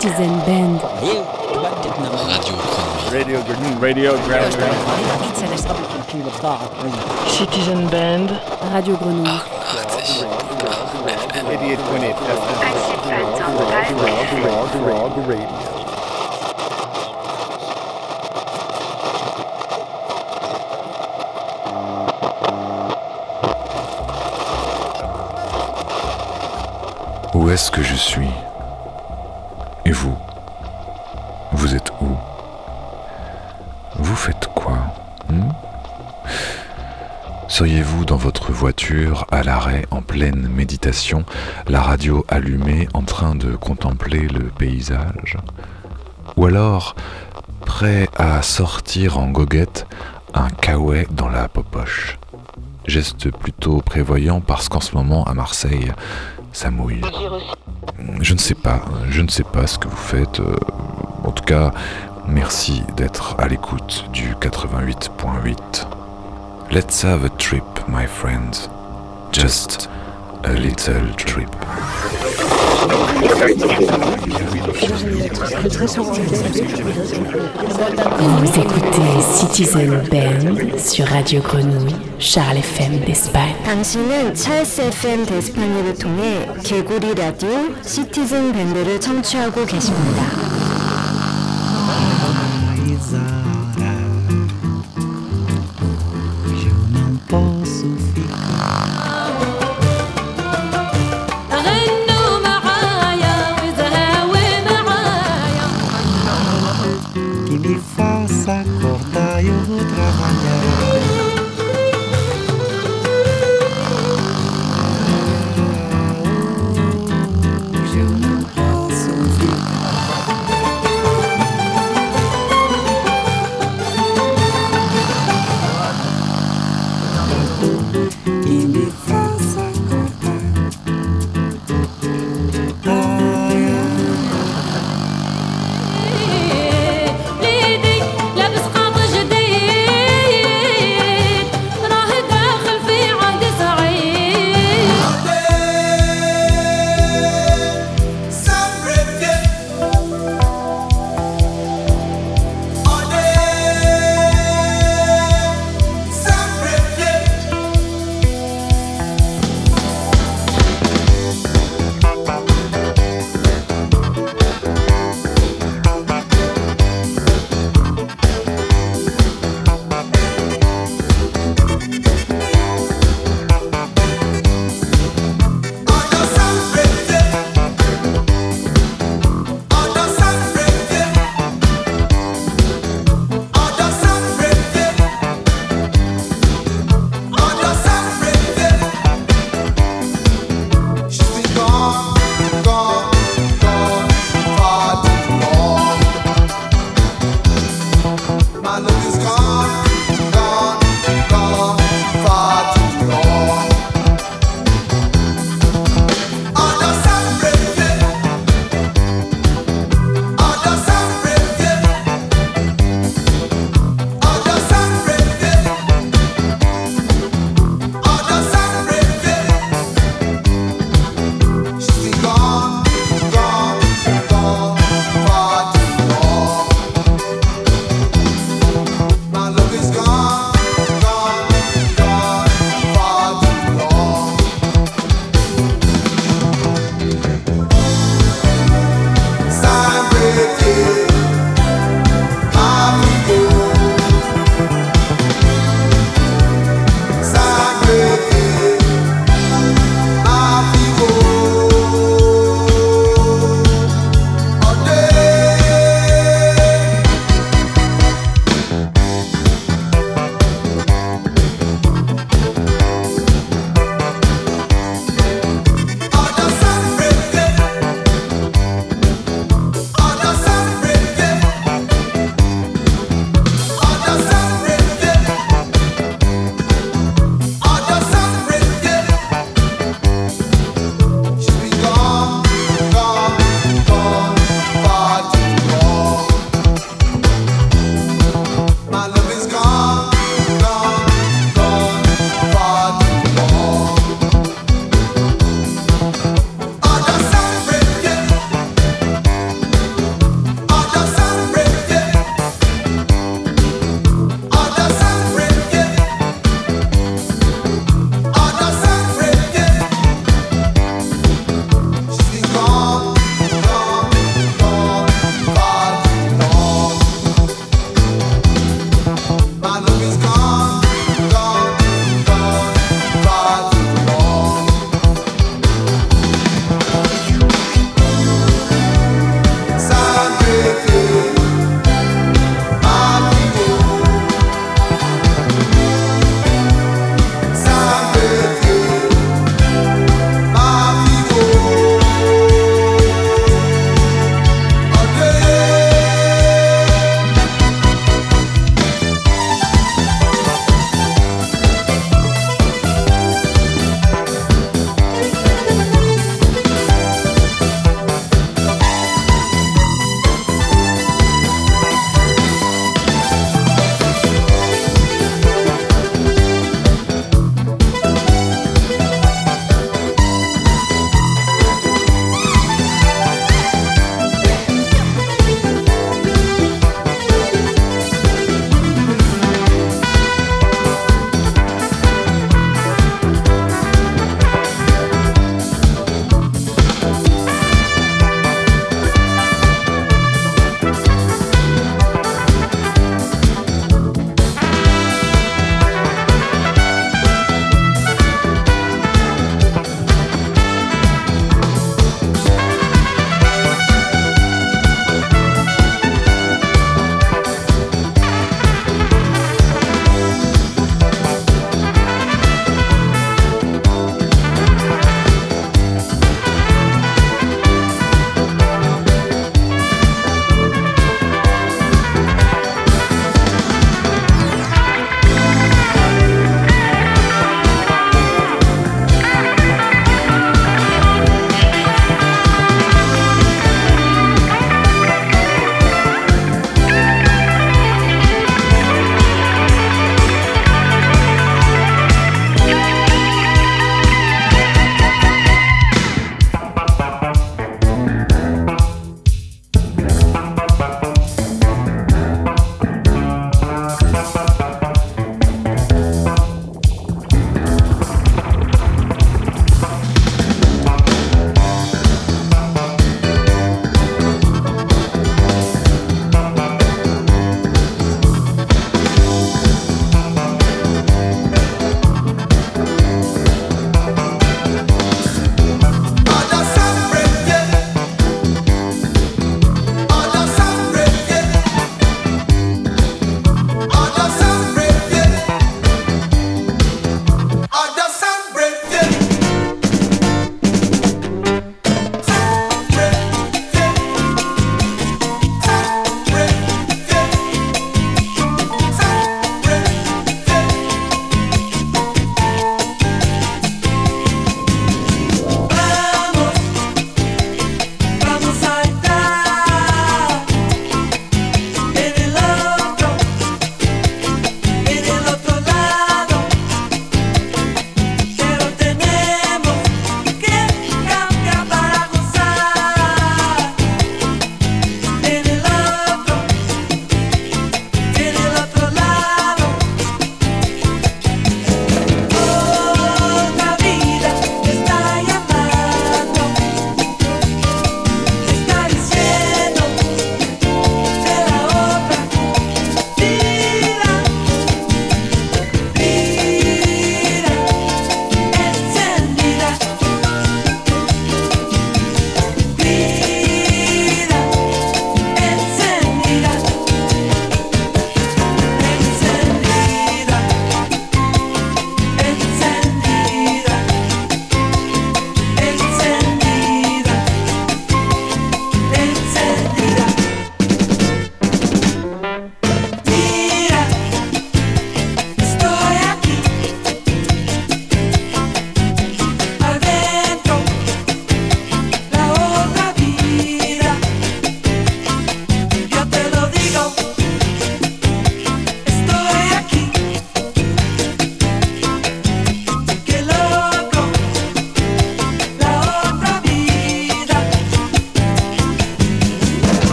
Citizen Band. Radio Grenouille. Radio Grenouille. Citizen Band. Radio Grenouille. 88.8 Frog Radio. Où est-ce que je suis? Vous. Vous êtes où? Vous faites quoi? Hmm? Seriez-vous dans votre voiture, à l'arrêt, en pleine méditation, la radio allumée, en train de contempler le paysage? Ou alors, prêt à sortir en goguette, un kawaii dans la popoche? Geste plutôt prévoyant parce qu'en ce moment, à Marseille, ça mouille. Je ne sais pas, je ne sais pas ce que vous faites. euh, en tout cas, merci d'être à l'écoute du 88.8. Let's have a trip, my friends. Just a little trip. Vous écoutez Citizen Band sur Radio Grenouille, Charles FM d'Espagne. 당신은 찰스 FM 데스파니를 통해 개구리 라디오 시티즌 밴드를 청취하고 계십니다.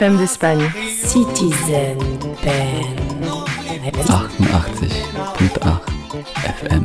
FM d'Espagne. Citizen Band. 88.8 FM.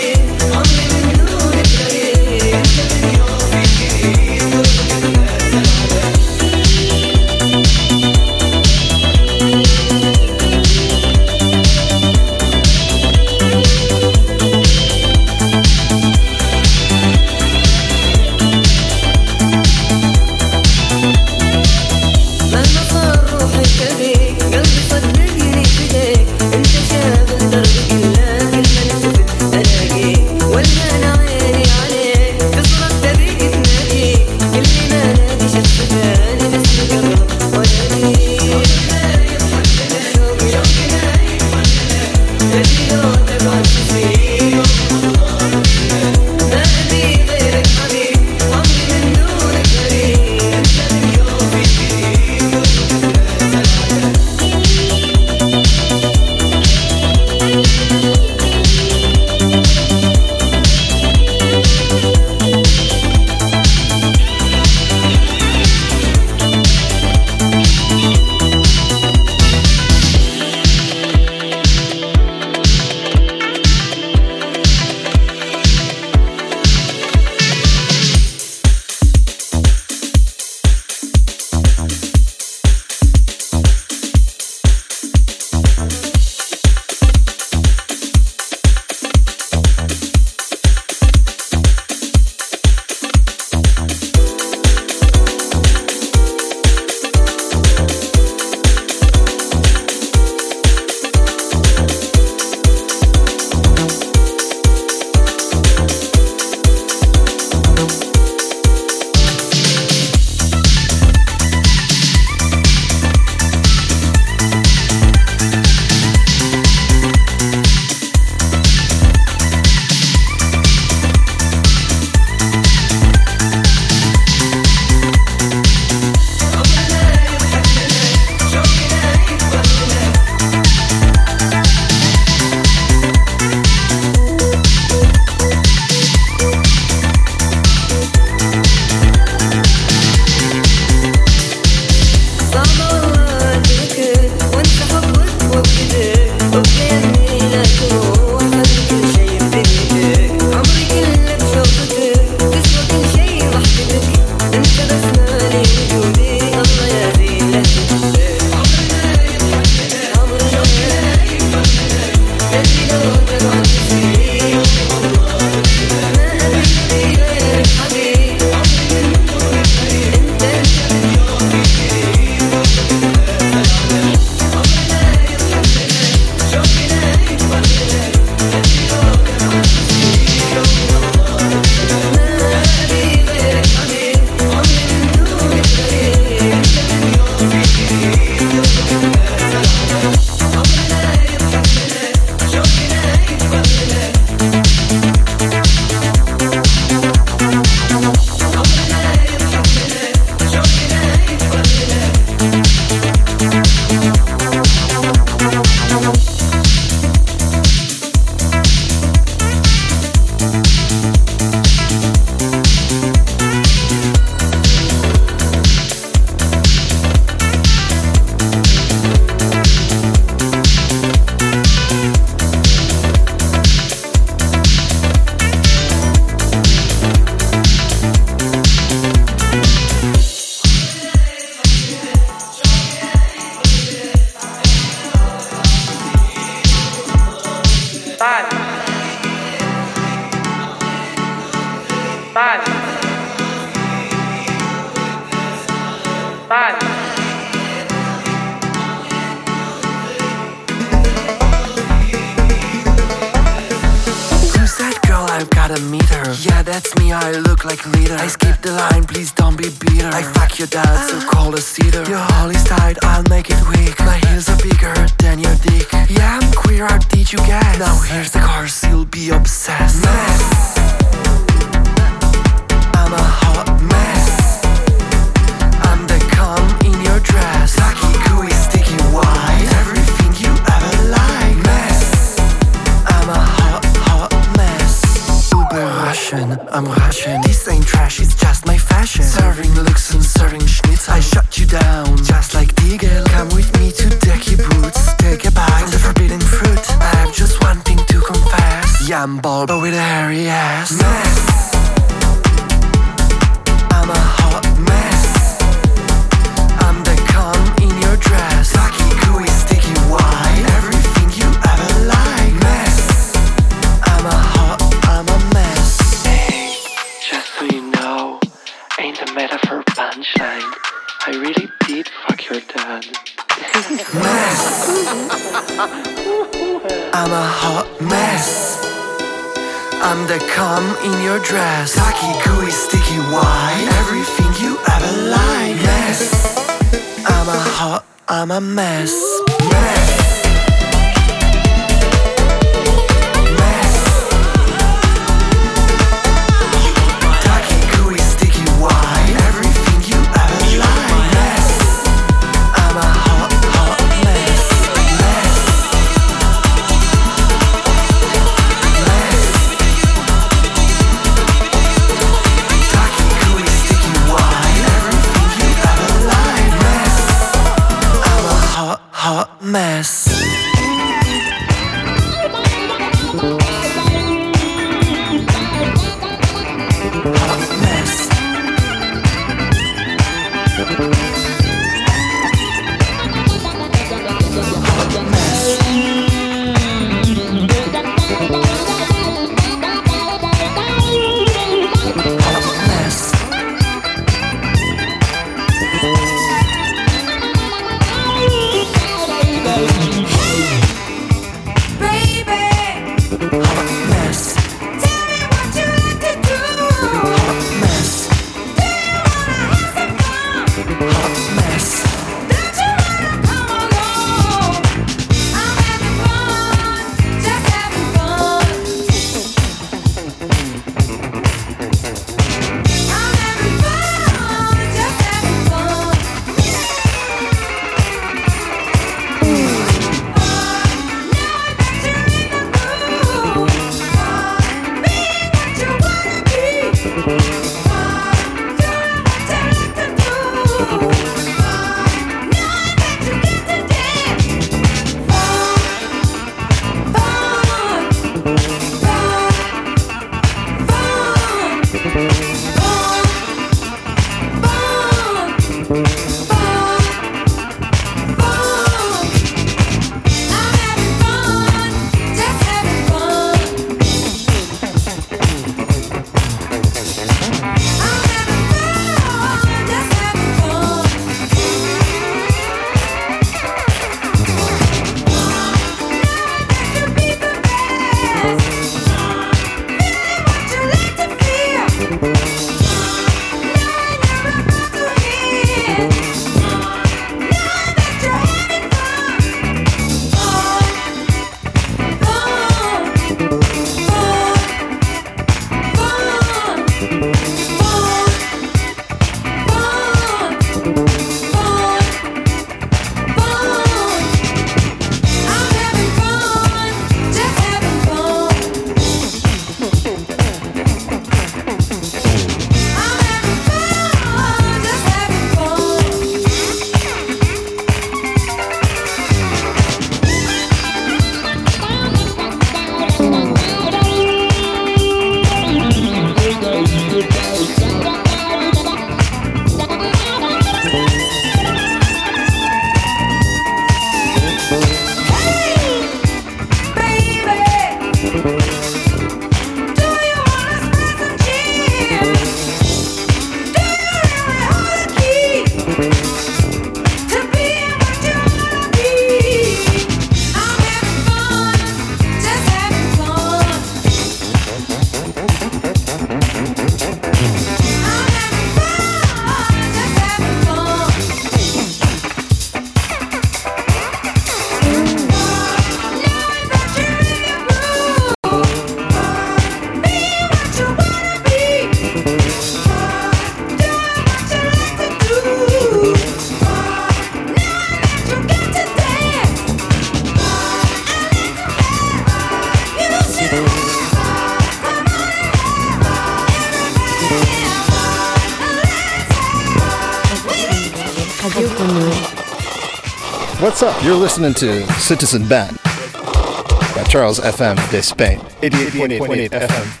You're listening to Citizen Band by Charles FM de Spain, 88.8 FM.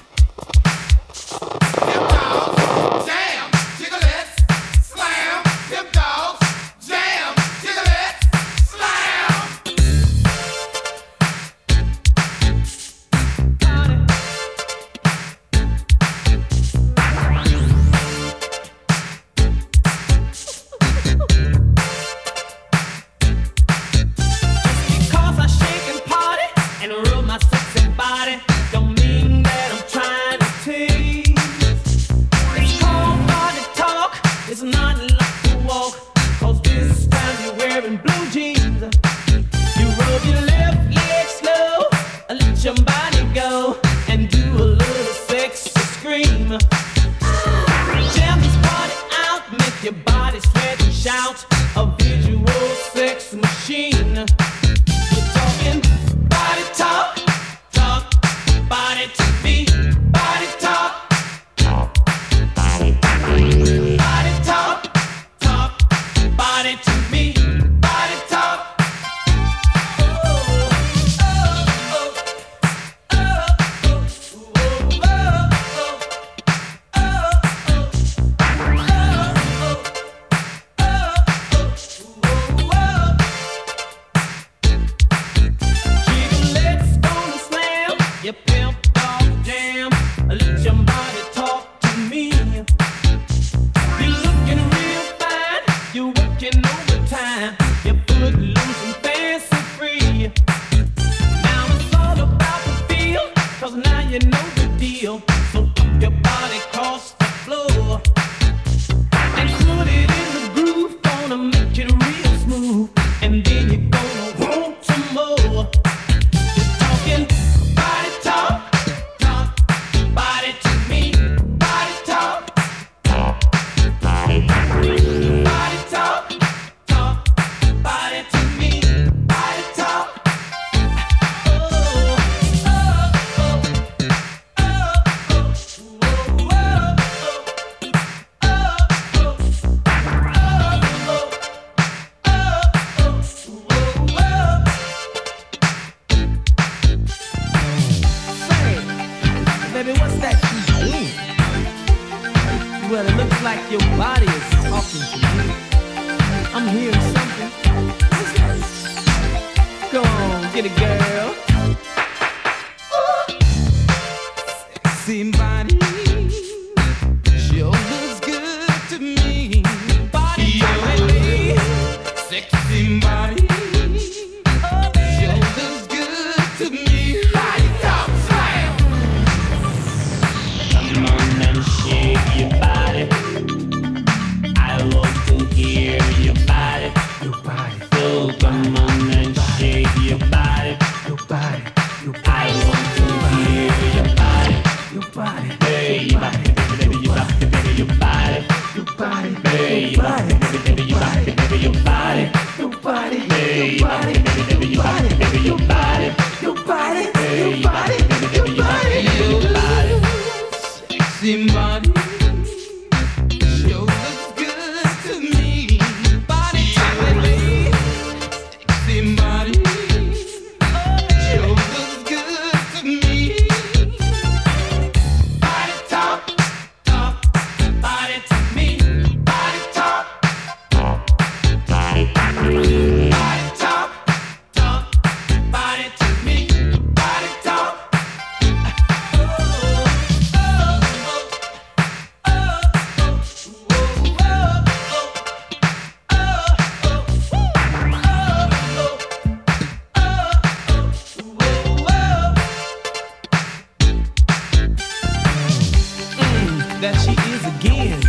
that she is again.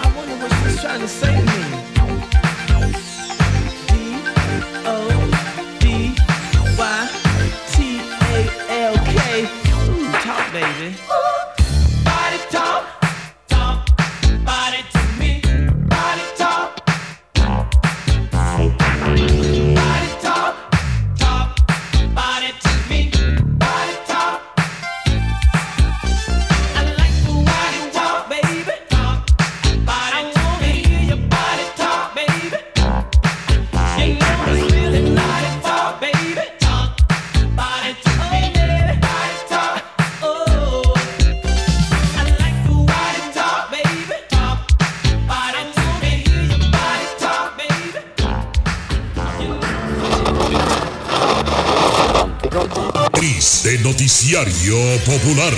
I wonder what she's trying to say. Popular.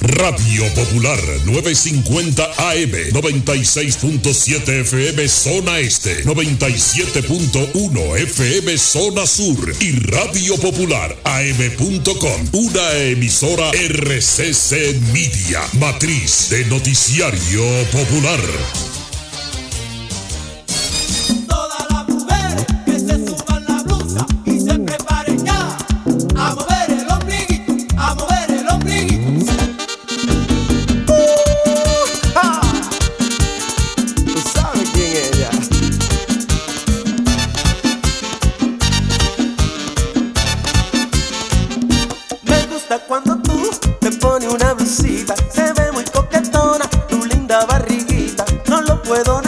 Radio Popular 950 AM 96.7 FM Zona Este 97.1 FM Zona Sur y Radio Popular AM.com una emisora RCC Media matriz de noticiario popular. cuando tú te pones una blusita. Se ve muy coquetona tu linda barriguita. No lo puedo.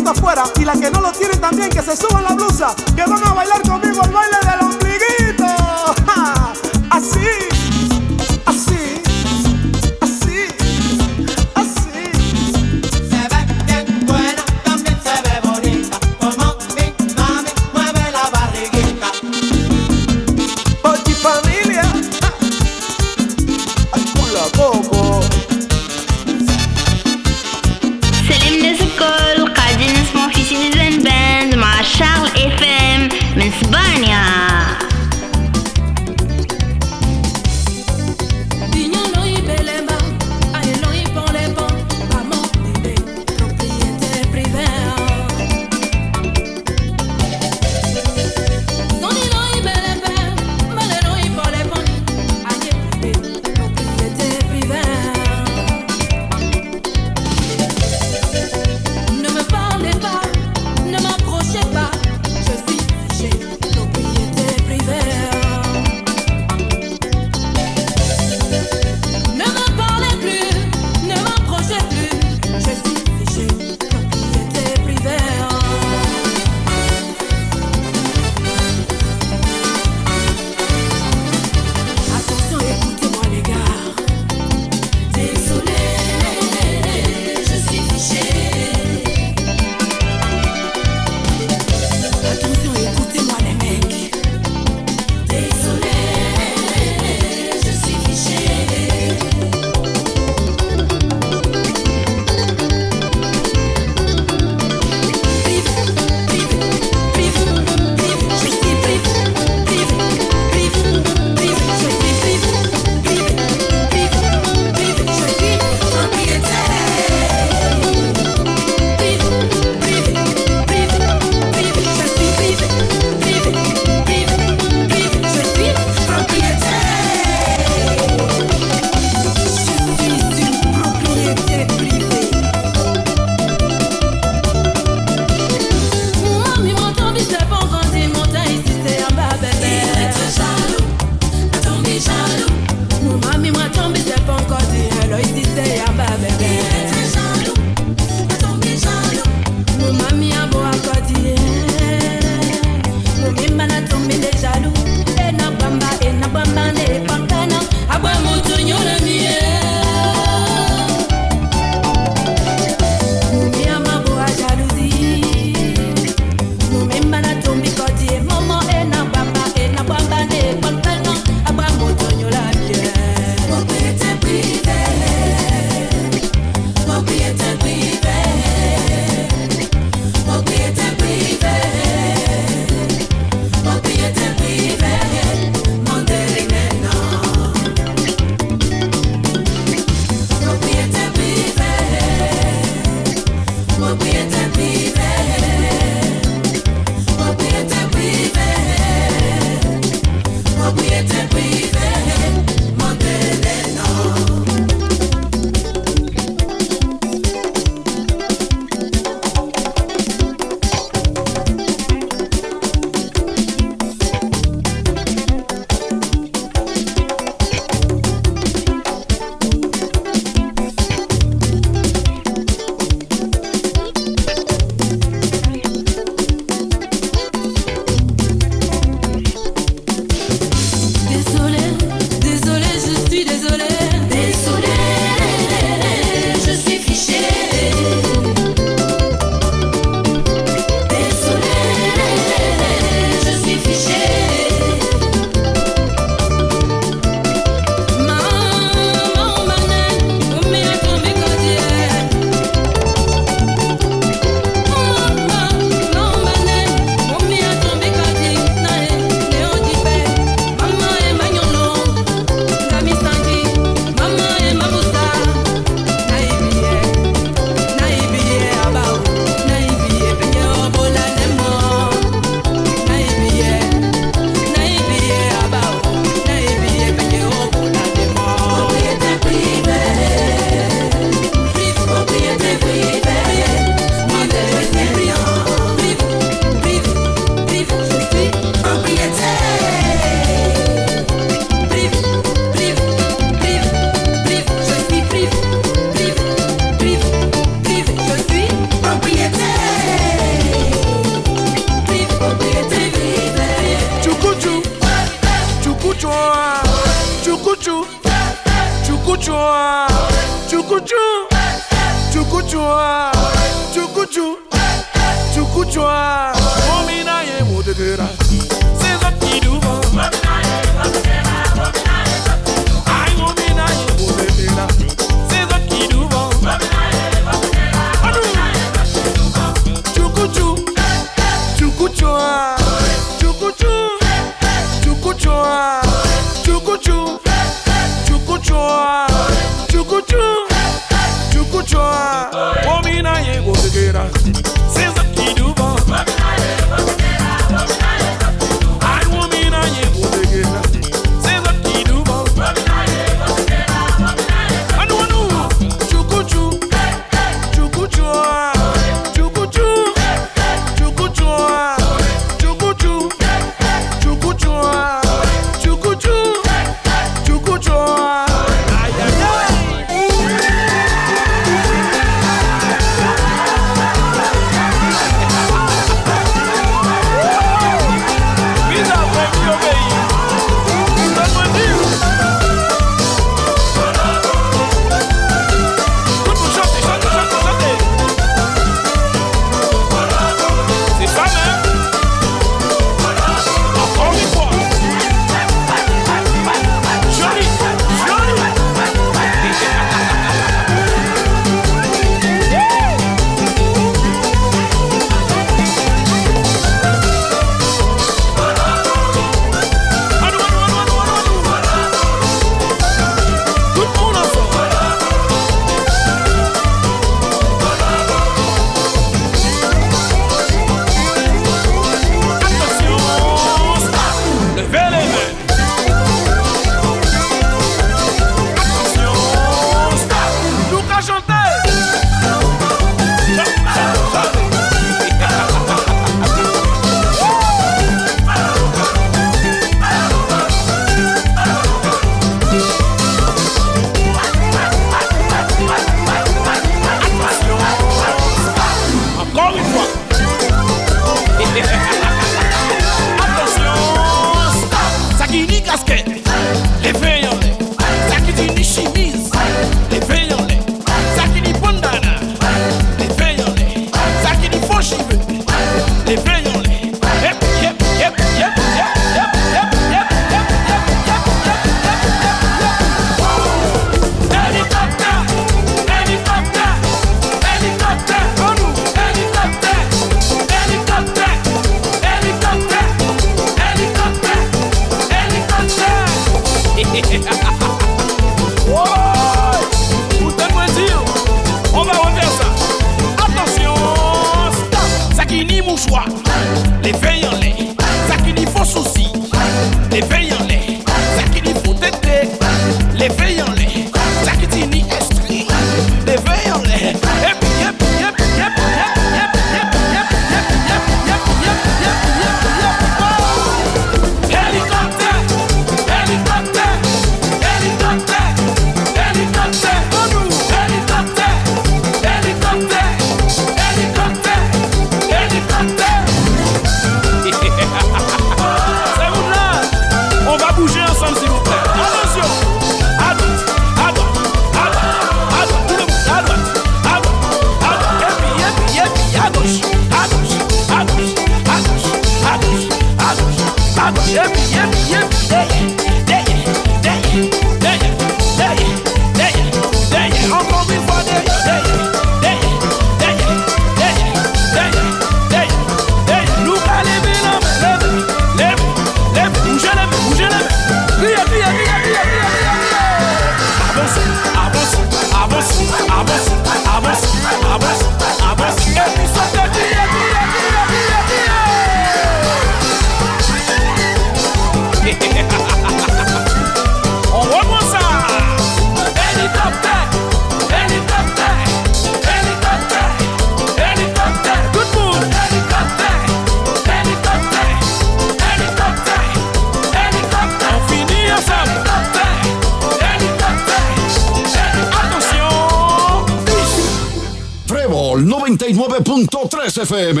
99.3 FM.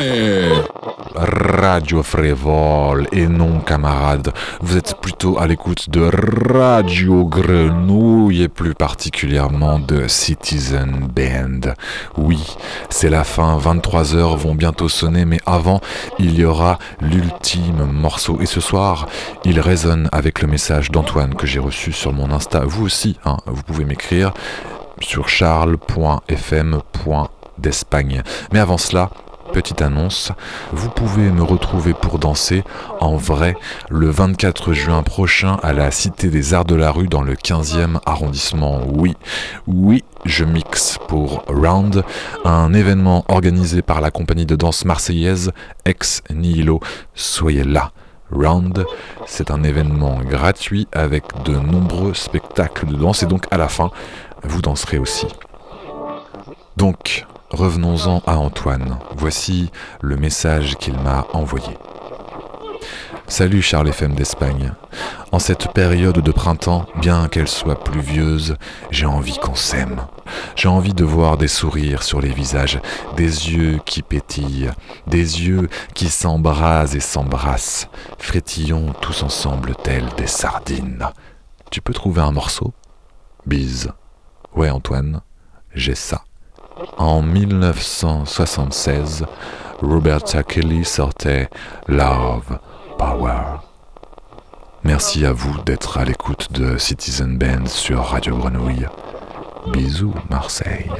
Radio Frévol et non camarades, vous êtes plutôt à l'écoute de Radio Grenouille et plus particulièrement de Citizen Band. Oui, c'est la fin, 23h vont bientôt sonner, mais avant, il y aura l'ultime morceau. Et ce soir, il résonne avec le message d'Antoine que j'ai reçu sur mon Insta. Vous aussi, hein, vous pouvez m'écrire sur charles.fm.d'Espagne. Mais avant cela, Petite annonce, vous pouvez me retrouver pour danser en vrai le 24 juin prochain à la Cité des Arts de la Rue dans le 15e arrondissement. Oui, oui, je mixe pour Round, un événement organisé par la compagnie de danse marseillaise Ex Nihilo. Soyez là. Round, c'est un événement gratuit avec de nombreux spectacles de danse et donc à la fin, vous danserez aussi. Donc, revenons-en à Antoine. Voici le message qu'il m'a envoyé. Salut Charles FM d'Espagne. En cette période de printemps, bien qu'elle soit pluvieuse, j'ai envie qu'on s'aime. J'ai envie de voir des sourires sur les visages, des yeux qui pétillent, des yeux qui s'embrasent et s'embrassent. Frétillons tous ensemble tels des sardines. Tu peux trouver un morceau? Bise. Ouais Antoine, j'ai ça. En 1976, Roberta Kelly sortait Love Power. Merci à vous d'être à l'écoute de Citizen Band sur Radio Grenouille. Bisous Marseille.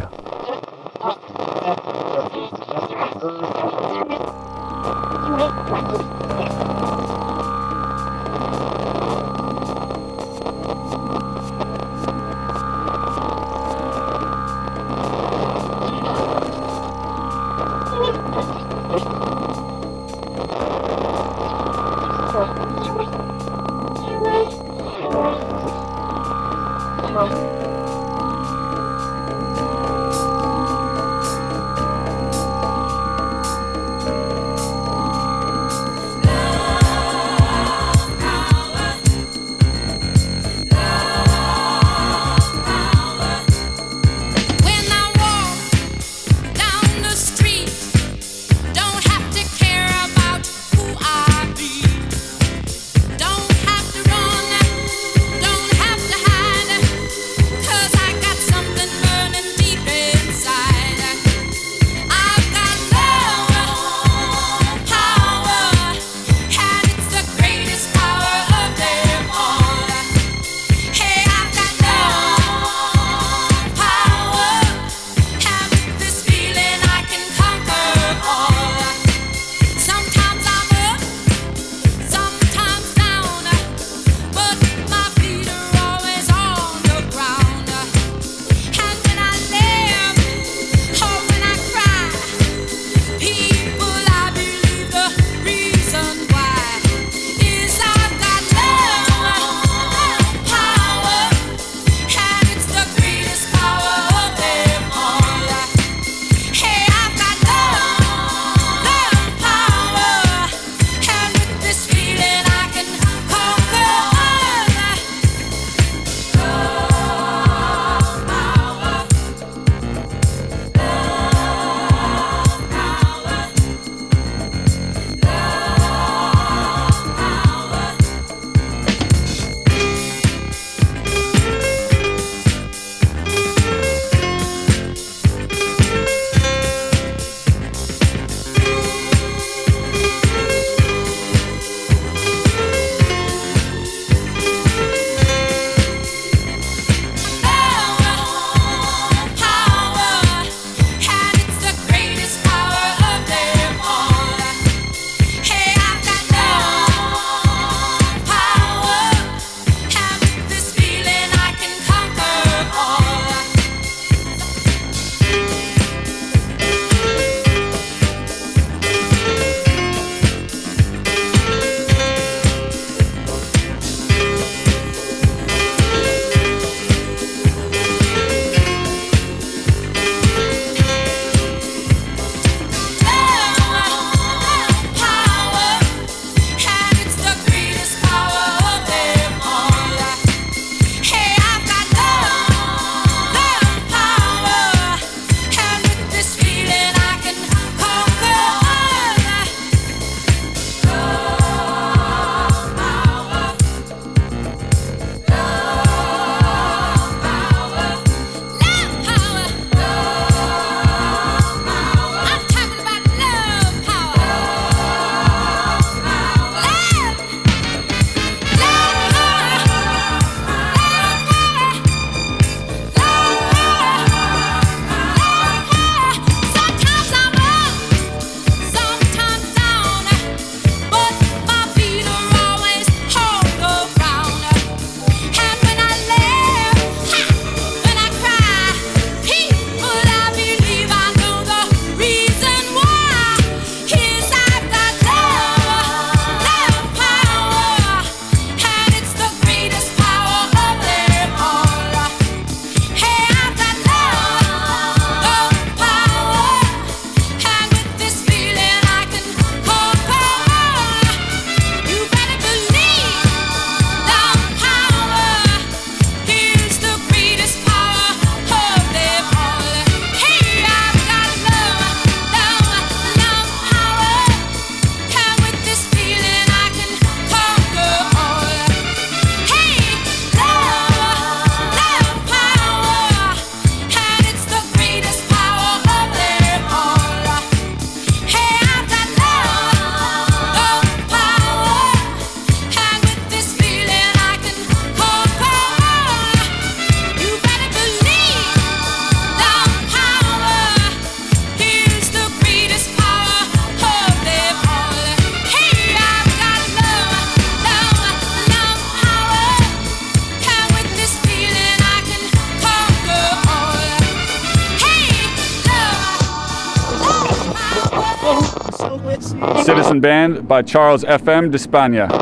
Band by Charles FM de.